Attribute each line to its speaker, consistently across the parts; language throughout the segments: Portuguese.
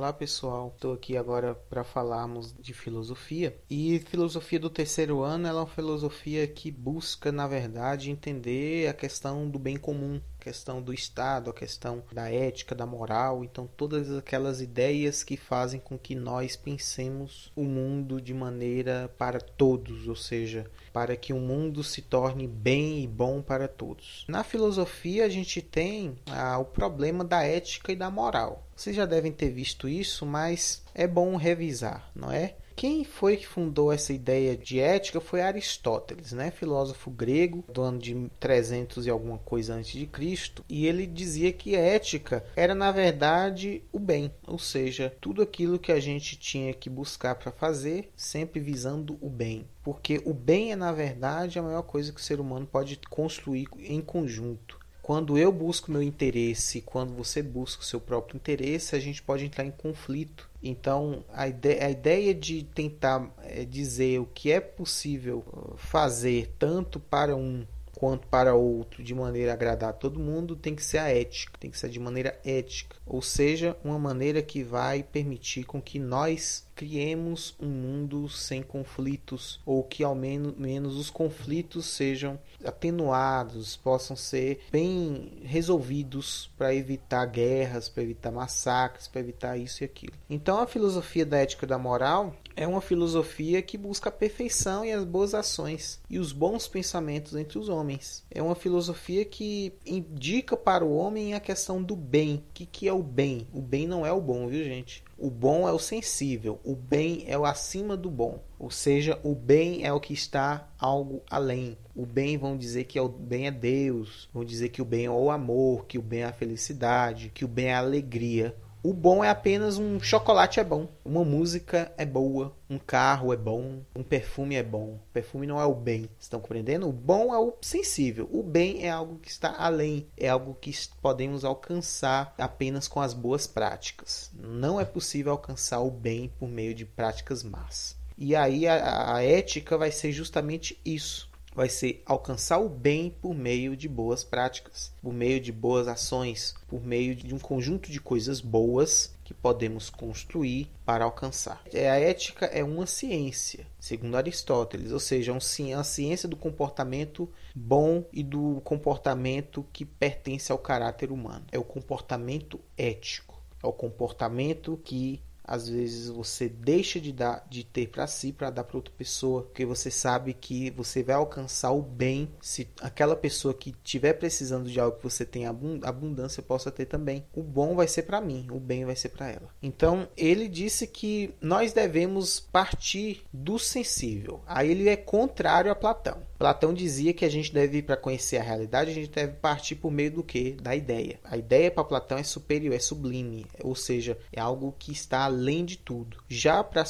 Speaker 1: Olá pessoal, estou aqui agora para falarmos de filosofia. E filosofia do terceiro ano ela é uma filosofia que busca, na verdade, entender a questão do bem comum, a questão do Estado, a questão da ética, da moral. Então, todas aquelas ideias que fazem com que nós pensemos o mundo de maneira para todos, ou seja, para que o mundo se torne bem e bom para todos. Na filosofia, a gente tem ah, o problema da ética e da moral. Vocês já devem ter visto isso, mas é bom revisar, não é? Quem foi que fundou essa ideia de ética foi Aristóteles, né? filósofo grego do ano de 300 e alguma coisa antes de Cristo, e ele dizia que ética era na verdade o bem, ou seja, tudo aquilo que a gente tinha que buscar para fazer, sempre visando o bem, porque o bem é na verdade a maior coisa que o ser humano pode construir em conjunto quando eu busco meu interesse, quando você busca o seu próprio interesse, a gente pode entrar em conflito. Então, a ideia, a ideia de tentar é, dizer o que é possível uh, fazer tanto para um quanto para outro de maneira a agradar a todo mundo tem que ser a ética, tem que ser de maneira ética, ou seja, uma maneira que vai permitir com que nós criemos um mundo sem conflitos ou que ao menos, menos os conflitos sejam atenuados, possam ser bem resolvidos para evitar guerras, para evitar massacres, para evitar isso e aquilo. Então a filosofia da ética da moral é uma filosofia que busca a perfeição e as boas ações e os bons pensamentos entre os homens. É uma filosofia que indica para o homem a questão do bem. O que, que é o bem? O bem não é o bom, viu gente? O bom é o sensível, o bem é o acima do bom. Ou seja, o bem é o que está algo além. O bem vão dizer que é o bem é Deus, vão dizer que o bem é o amor, que o bem é a felicidade, que o bem é a alegria. O bom é apenas um chocolate é bom, uma música é boa, um carro é bom, um perfume é bom. O perfume não é o bem, estão compreendendo? O bom é o sensível, o bem é algo que está além, é algo que podemos alcançar apenas com as boas práticas. Não é possível alcançar o bem por meio de práticas más. E aí a, a ética vai ser justamente isso vai ser alcançar o bem por meio de boas práticas, por meio de boas ações, por meio de um conjunto de coisas boas que podemos construir para alcançar. É, a ética é uma ciência, segundo Aristóteles, ou seja, a ciência do comportamento bom e do comportamento que pertence ao caráter humano. É o comportamento ético, é o comportamento que às vezes você deixa de dar de ter para si para dar para outra pessoa, porque você sabe que você vai alcançar o bem se aquela pessoa que estiver precisando de algo que você tem abundância possa ter também. O bom vai ser para mim, o bem vai ser para ela. Então, ele disse que nós devemos partir do sensível. Aí ele é contrário a Platão. Platão dizia que a gente deve, para conhecer a realidade, a gente deve partir por meio do que? Da ideia. A ideia para Platão é superior, é sublime, ou seja, é algo que está além de tudo. Já para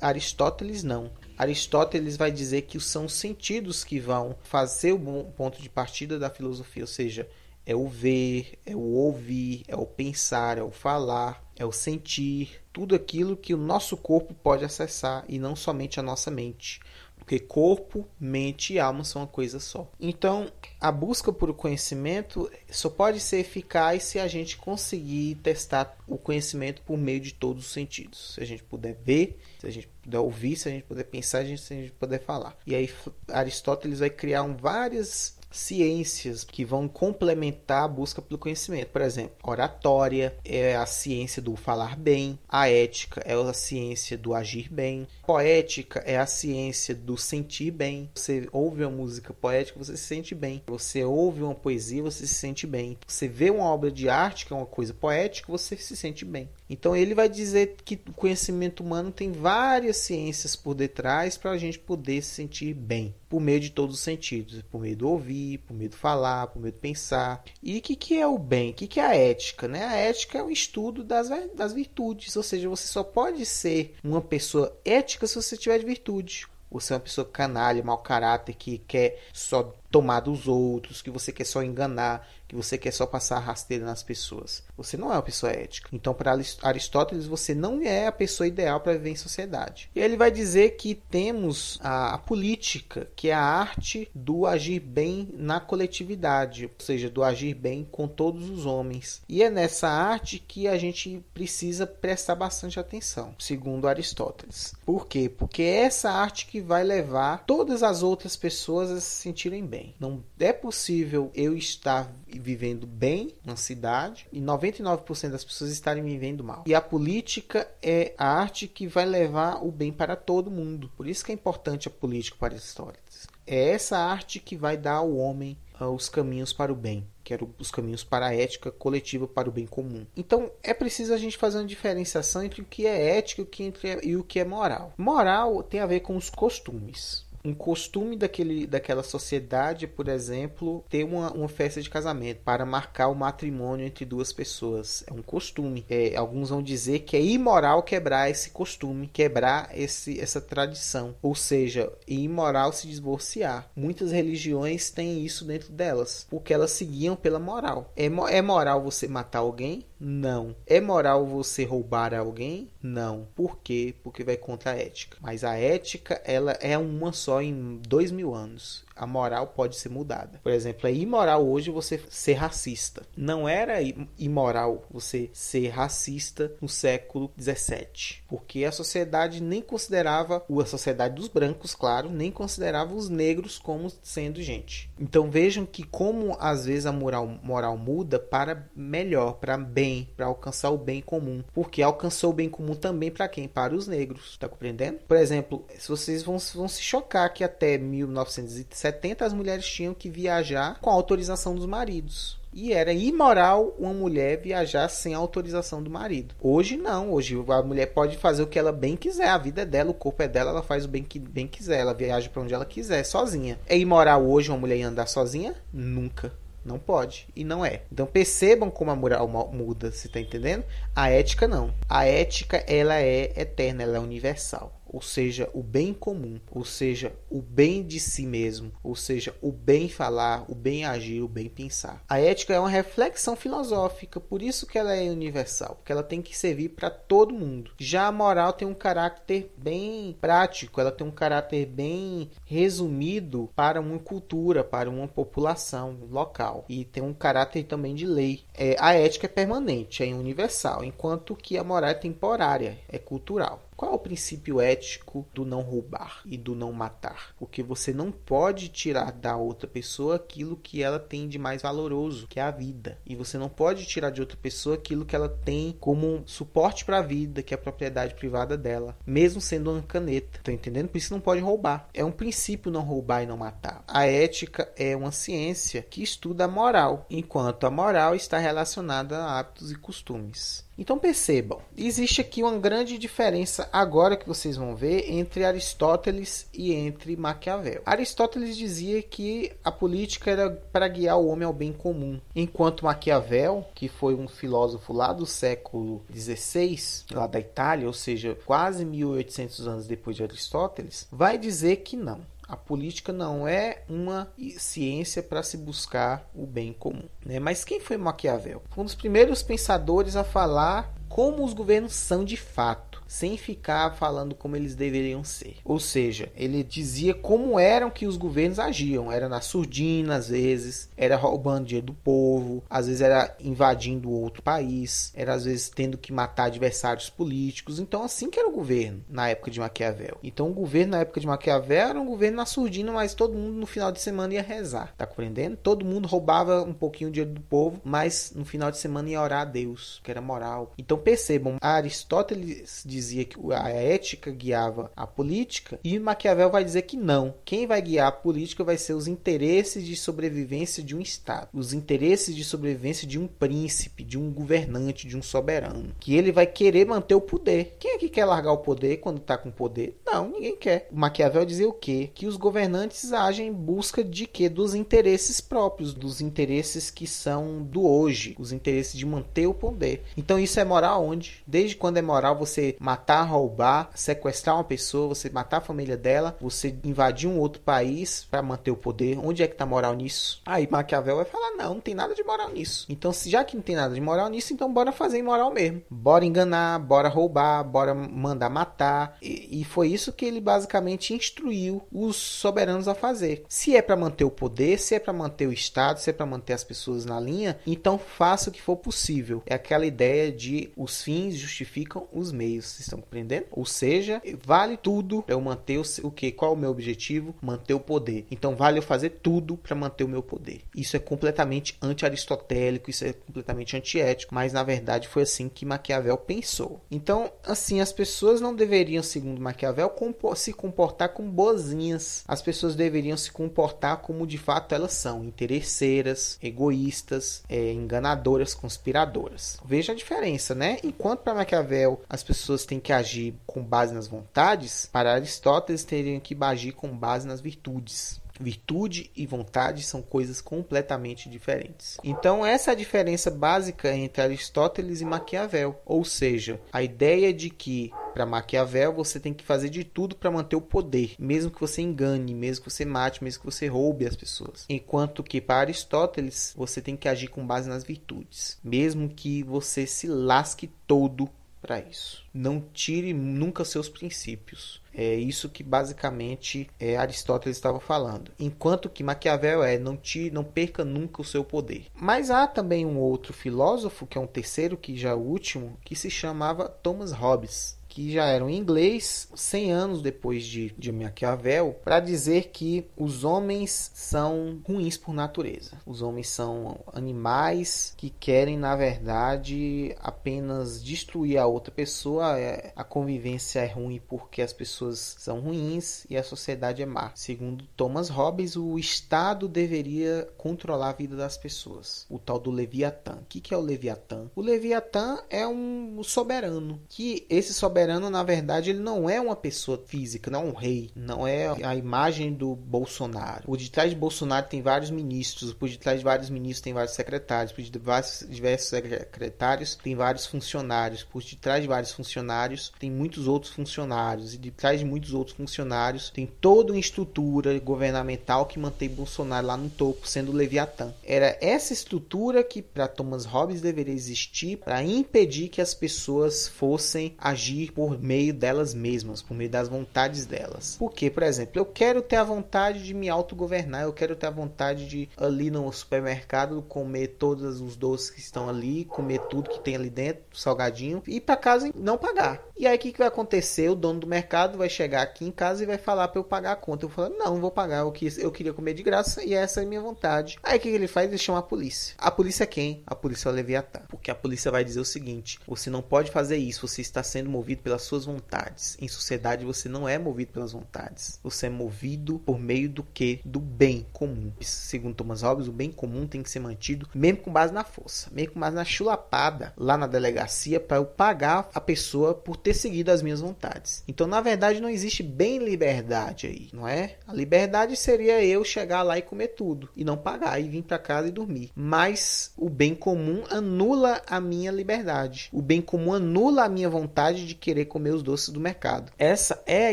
Speaker 1: Aristóteles, não. Aristóteles vai dizer que são os sentidos que vão fazer o ponto de partida da filosofia, ou seja, é o ver, é o ouvir, é o pensar, é o falar, é o sentir, tudo aquilo que o nosso corpo pode acessar e não somente a nossa mente. Porque corpo, mente e alma são uma coisa só. Então, a busca por conhecimento só pode ser eficaz se a gente conseguir testar o conhecimento por meio de todos os sentidos. Se a gente puder ver, se a gente puder ouvir, se a gente puder pensar, se a gente puder falar. E aí Aristóteles vai criar um, várias ciências que vão complementar a busca pelo conhecimento. Por exemplo, oratória é a ciência do falar bem, a ética é a ciência do agir bem, poética é a ciência do sentir bem. Você ouve uma música poética, você se sente bem. Você ouve uma poesia, você se sente bem. Você vê uma obra de arte que é uma coisa poética, você se sente bem. Então ele vai dizer que o conhecimento humano tem várias ciências por detrás para a gente poder se sentir bem, por meio de todos os sentidos, por meio do ouvir, por meio do falar, por meio do pensar. E o que, que é o bem? O que, que é a ética? Né? A ética é o estudo das, das virtudes, ou seja, você só pode ser uma pessoa ética se você tiver de virtude. Você é uma pessoa canalha, mau caráter, que quer só tomar dos outros, que você quer só enganar, que você quer só passar rasteira nas pessoas. Você não é uma pessoa ética. Então, para Aristóteles, você não é a pessoa ideal para viver em sociedade. E ele vai dizer que temos a, a política, que é a arte do agir bem na coletividade, ou seja, do agir bem com todos os homens. E é nessa arte que a gente precisa prestar bastante atenção, segundo Aristóteles. Por quê? Porque é essa arte que vai levar todas as outras pessoas a se sentirem bem. Não é possível eu estar vivendo bem na cidade e 99% das pessoas estarem vivendo mal. E a política é a arte que vai levar o bem para todo mundo. Por isso que é importante a política para Aristóteles. É essa arte que vai dar ao homem uh, os caminhos para o bem, que eram os caminhos para a ética coletiva, para o bem comum. Então é preciso a gente fazer uma diferenciação entre o que é ética e o que, e que é moral. Moral tem a ver com os costumes um costume daquele, daquela sociedade, por exemplo, ter uma, uma festa de casamento para marcar o matrimônio entre duas pessoas. É um costume. É, alguns vão dizer que é imoral quebrar esse costume, quebrar esse, essa tradição. Ou seja, é imoral se divorciar. Muitas religiões têm isso dentro delas, porque elas seguiam pela moral. É, é moral você matar alguém? Não. É moral você roubar alguém? Não. Por quê? Porque vai contra a ética. Mas a ética, ela é uma só em dois mil anos a moral pode ser mudada. Por exemplo, é imoral hoje você ser racista. Não era imoral você ser racista no século 17, porque a sociedade nem considerava, a sociedade dos brancos, claro, nem considerava os negros como sendo gente. Então vejam que como às vezes a moral, moral muda para melhor, para bem, para alcançar o bem comum, porque alcançou o bem comum também para quem? Para os negros, tá compreendendo? Por exemplo, se vocês vão, vão se chocar que até 1917 70 as mulheres tinham que viajar com a autorização dos maridos. E era imoral uma mulher viajar sem a autorização do marido. Hoje não, hoje a mulher pode fazer o que ela bem quiser, a vida é dela, o corpo é dela, ela faz o bem que bem quiser, ela viaja para onde ela quiser, sozinha. É imoral hoje uma mulher andar sozinha? Nunca. Não pode. E não é. Então percebam como a moral muda, você está entendendo? A ética não. A ética ela é eterna, ela é universal ou seja, o bem comum, ou seja, o bem de si mesmo, ou seja, o bem falar, o bem agir, o bem pensar. A ética é uma reflexão filosófica, por isso que ela é universal, porque ela tem que servir para todo mundo. Já a moral tem um caráter bem prático, ela tem um caráter bem resumido para uma cultura, para uma população local e tem um caráter também de lei. É, a ética é permanente, é universal, enquanto que a moral é temporária, é cultural. Qual é o princípio ético do não roubar e do não matar? Porque você não pode tirar da outra pessoa aquilo que ela tem de mais valoroso, que é a vida. E você não pode tirar de outra pessoa aquilo que ela tem como suporte para a vida, que é a propriedade privada dela, mesmo sendo uma caneta. Tá entendendo? Por isso não pode roubar. É um princípio não roubar e não matar. A ética é uma ciência que estuda a moral, enquanto a moral está relacionada a hábitos e costumes. Então percebam, existe aqui uma grande diferença agora que vocês vão ver entre Aristóteles e entre Maquiavel. Aristóteles dizia que a política era para guiar o homem ao bem comum, enquanto Maquiavel, que foi um filósofo lá do século XVI, lá da Itália, ou seja, quase 1800 anos depois de Aristóteles, vai dizer que não. A política não é uma ciência para se buscar o bem comum. Né? Mas quem foi Maquiavel? Foi um dos primeiros pensadores a falar como os governos são de fato sem ficar falando como eles deveriam ser. Ou seja, ele dizia como eram que os governos agiam. Era na surdina, às vezes, era roubando dinheiro do povo, às vezes era invadindo outro país, era às vezes tendo que matar adversários políticos. Então, assim que era o governo na época de Maquiavel. Então, o governo na época de Maquiavel era um governo na surdina, mas todo mundo no final de semana ia rezar. Tá compreendendo? Todo mundo roubava um pouquinho de dinheiro do povo, mas no final de semana ia orar a Deus, que era moral. Então, percebam, Aristóteles dizia que a ética guiava a política e Maquiavel vai dizer que não. Quem vai guiar a política vai ser os interesses de sobrevivência de um Estado, os interesses de sobrevivência de um príncipe, de um governante, de um soberano, que ele vai querer manter o poder. Quem é que quer largar o poder quando está com poder? Não, ninguém quer. Maquiavel dizia o quê? Que os governantes agem em busca de quê? Dos interesses próprios, dos interesses que são do hoje, os interesses de manter o poder. Então isso é moral onde? Desde quando é moral você matar, roubar, sequestrar uma pessoa, você matar a família dela, você invadir um outro país para manter o poder? Onde é que tá moral nisso? Aí Maquiavel vai falar: "Não, não tem nada de moral nisso". Então, se já que não tem nada de moral nisso, então bora fazer imoral mesmo. Bora enganar, bora roubar, bora mandar matar. E, e foi isso que ele basicamente instruiu os soberanos a fazer. Se é para manter o poder, se é para manter o Estado, se é para manter as pessoas na linha, então faça o que for possível. É aquela ideia de os fins justificam os meios. Vocês estão compreendendo? Ou seja, vale tudo para eu manter o, o que? Qual é o meu objetivo? Manter o poder. Então vale eu fazer tudo para manter o meu poder. Isso é completamente anti-aristotélico, isso é completamente antiético, mas na verdade foi assim que Maquiavel pensou. Então, assim, as pessoas não deveriam, segundo Maquiavel, se comportar como boazinhas. As pessoas deveriam se comportar como de fato elas são, interesseiras, egoístas, é, enganadoras, conspiradoras. Veja a diferença, né? Enquanto para Maquiavel as pessoas têm que agir com base nas vontades, para Aristóteles teriam que agir com base nas virtudes. Virtude e vontade são coisas completamente diferentes. Então, essa é a diferença básica entre Aristóteles e Maquiavel. Ou seja, a ideia de que para Maquiavel você tem que fazer de tudo para manter o poder, mesmo que você engane, mesmo que você mate, mesmo que você roube as pessoas. Enquanto que para Aristóteles você tem que agir com base nas virtudes, mesmo que você se lasque todo para isso. Não tire nunca seus princípios. É isso que basicamente é, Aristóteles estava falando. Enquanto que Maquiavel é não não perca nunca o seu poder. Mas há também um outro filósofo, que é um terceiro, que já é o último, que se chamava Thomas Hobbes que já eram em inglês 100 anos depois de, de Maquiavel, para dizer que os homens são ruins por natureza. Os homens são animais que querem, na verdade, apenas destruir a outra pessoa. É, a convivência é ruim porque as pessoas são ruins e a sociedade é má. Segundo Thomas Hobbes, o Estado deveria controlar a vida das pessoas. O tal do Leviatã. O que é o Leviatã? O Leviatã é um soberano. Que esse soberano soberano, na verdade, ele não é uma pessoa física, não é um rei, não é a imagem do Bolsonaro. Por detrás de Bolsonaro tem vários ministros, por detrás de vários ministros tem vários secretários, por detrás de diversos secretários tem vários funcionários, por detrás de vários funcionários tem muitos outros funcionários, e de trás de muitos outros funcionários tem toda uma estrutura governamental que mantém Bolsonaro lá no topo, sendo o Leviatã. Era essa estrutura que, para Thomas Hobbes, deveria existir para impedir que as pessoas fossem agir por meio delas mesmas, por meio das vontades delas. Porque, por exemplo, eu quero ter a vontade de me autogovernar, eu quero ter a vontade de ali no supermercado comer todos os doces que estão ali, comer tudo que tem ali dentro, salgadinho, e para casa não pagar. E aí o que, que vai acontecer? O dono do mercado vai chegar aqui em casa e vai falar para eu pagar a conta. Eu vou falar, não, não vou pagar, eu, eu queria comer de graça e essa é a minha vontade. Aí o que, que ele faz? Ele chama a polícia. A polícia é quem? A polícia é o Leviatã. Porque a polícia vai dizer o seguinte: você não pode fazer isso, você está sendo movido pelas suas vontades. Em sociedade você não é movido pelas vontades. Você é movido por meio do que? Do bem comum. Segundo Thomas Hobbes, o bem comum tem que ser mantido mesmo com base na força, mesmo com base na chulapada lá na delegacia para eu pagar a pessoa por ter seguido as minhas vontades. Então, na verdade, não existe bem liberdade aí, não é? A liberdade seria eu chegar lá e comer tudo e não pagar e vir para casa e dormir. Mas o bem comum anula a minha liberdade. O bem comum anula a minha vontade de querer comer os doces do mercado. Essa é a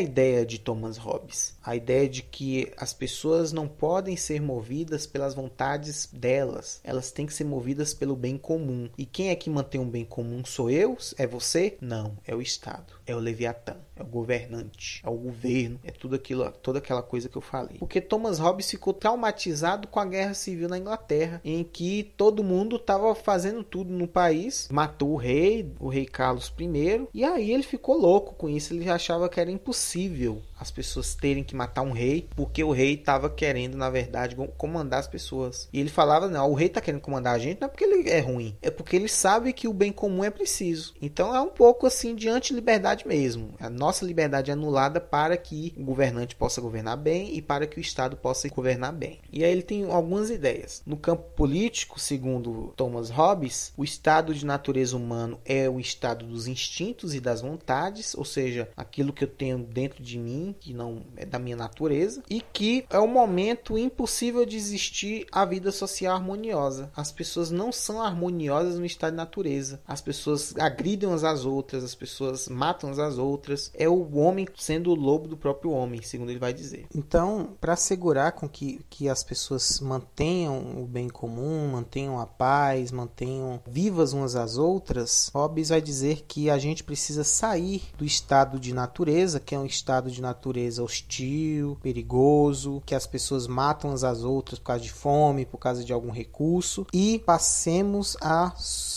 Speaker 1: ideia de Thomas Hobbes. A ideia de que as pessoas não podem ser movidas pelas vontades delas. Elas têm que ser movidas pelo bem comum. E quem é que mantém um bem comum? Sou eu? É você? Não, é o Estado. É o Leviatã é o governante, é o governo, é tudo aquilo, toda aquela coisa que eu falei. Porque Thomas Hobbes ficou traumatizado com a guerra civil na Inglaterra, em que todo mundo estava fazendo tudo no país, matou o rei, o rei Carlos I, e aí ele ficou louco com isso, ele achava que era impossível as pessoas terem que matar um rei, porque o rei estava querendo, na verdade, comandar as pessoas. E ele falava: não, o rei está querendo comandar a gente não é porque ele é ruim, é porque ele sabe que o bem comum é preciso. Então é um pouco assim de anti-liberdade mesmo. A nossa liberdade é anulada para que o governante possa governar bem e para que o Estado possa governar bem. E aí ele tem algumas ideias. No campo político, segundo Thomas Hobbes, o estado de natureza humano é o estado dos instintos e das vontades, ou seja, aquilo que eu tenho dentro de mim, que não é da minha natureza, e que é o momento impossível de existir a vida social harmoniosa. As pessoas não são harmoniosas no estado de natureza. As pessoas agridem umas às outras, as pessoas matam umas às outras. É o homem sendo o lobo do próprio homem, segundo ele vai dizer. Então, para assegurar com que, que as pessoas mantenham o bem comum, mantenham a paz, mantenham vivas umas às outras, Hobbes vai dizer que a gente precisa sair do estado de natureza, que é um estado de natureza hostil, perigoso, que as pessoas matam umas às outras por causa de fome, por causa de algum recurso, e passemos a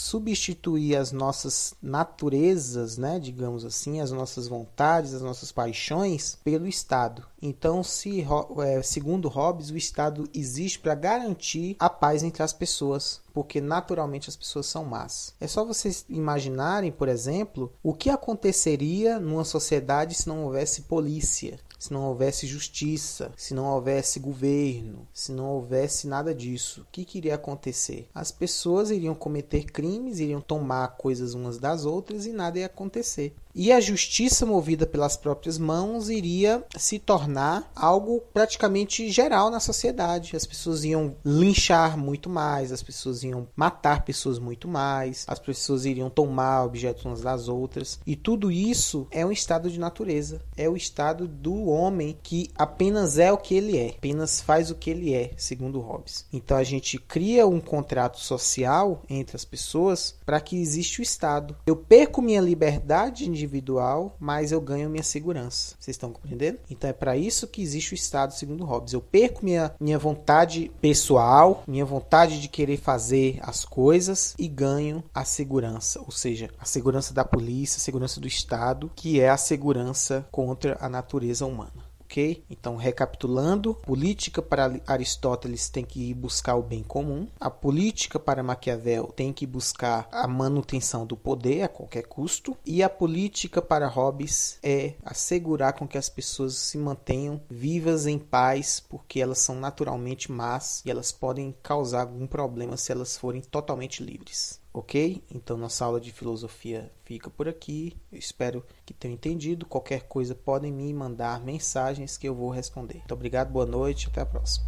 Speaker 1: substituir as nossas naturezas, né, digamos assim, as nossas vontades, as nossas paixões pelo Estado. Então, se, é, segundo Hobbes, o Estado existe para garantir a paz entre as pessoas, porque naturalmente as pessoas são más. É só vocês imaginarem, por exemplo, o que aconteceria numa sociedade se não houvesse polícia, se não houvesse justiça, se não houvesse governo, se não houvesse nada disso, o que, que iria acontecer? As pessoas iriam cometer crimes, iriam tomar coisas umas das outras e nada ia acontecer. E a justiça movida pelas próprias mãos iria se tornar algo praticamente geral na sociedade. As pessoas iam linchar muito mais, as pessoas iam matar pessoas muito mais, as pessoas iriam tomar objetos umas das outras. E tudo isso é um estado de natureza, é o estado do homem que apenas é o que ele é, apenas faz o que ele é, segundo Hobbes. Então a gente cria um contrato social entre as pessoas para que exista o estado. Eu perco minha liberdade individual individual, mas eu ganho minha segurança. Vocês estão compreendendo? Então é para isso que existe o Estado, segundo Hobbes. Eu perco minha, minha vontade pessoal, minha vontade de querer fazer as coisas e ganho a segurança, ou seja, a segurança da polícia, a segurança do Estado, que é a segurança contra a natureza humana ok? Então, recapitulando, política para Aristóteles tem que ir buscar o bem comum, a política para Maquiavel tem que buscar a manutenção do poder a qualquer custo, e a política para Hobbes é assegurar com que as pessoas se mantenham vivas em paz, porque elas são naturalmente más e elas podem causar algum problema se elas forem totalmente livres. Ok? Então nossa aula de filosofia fica por aqui. Eu espero que tenham entendido. Qualquer coisa podem me mandar mensagens que eu vou responder. Muito obrigado, boa noite, até a próxima.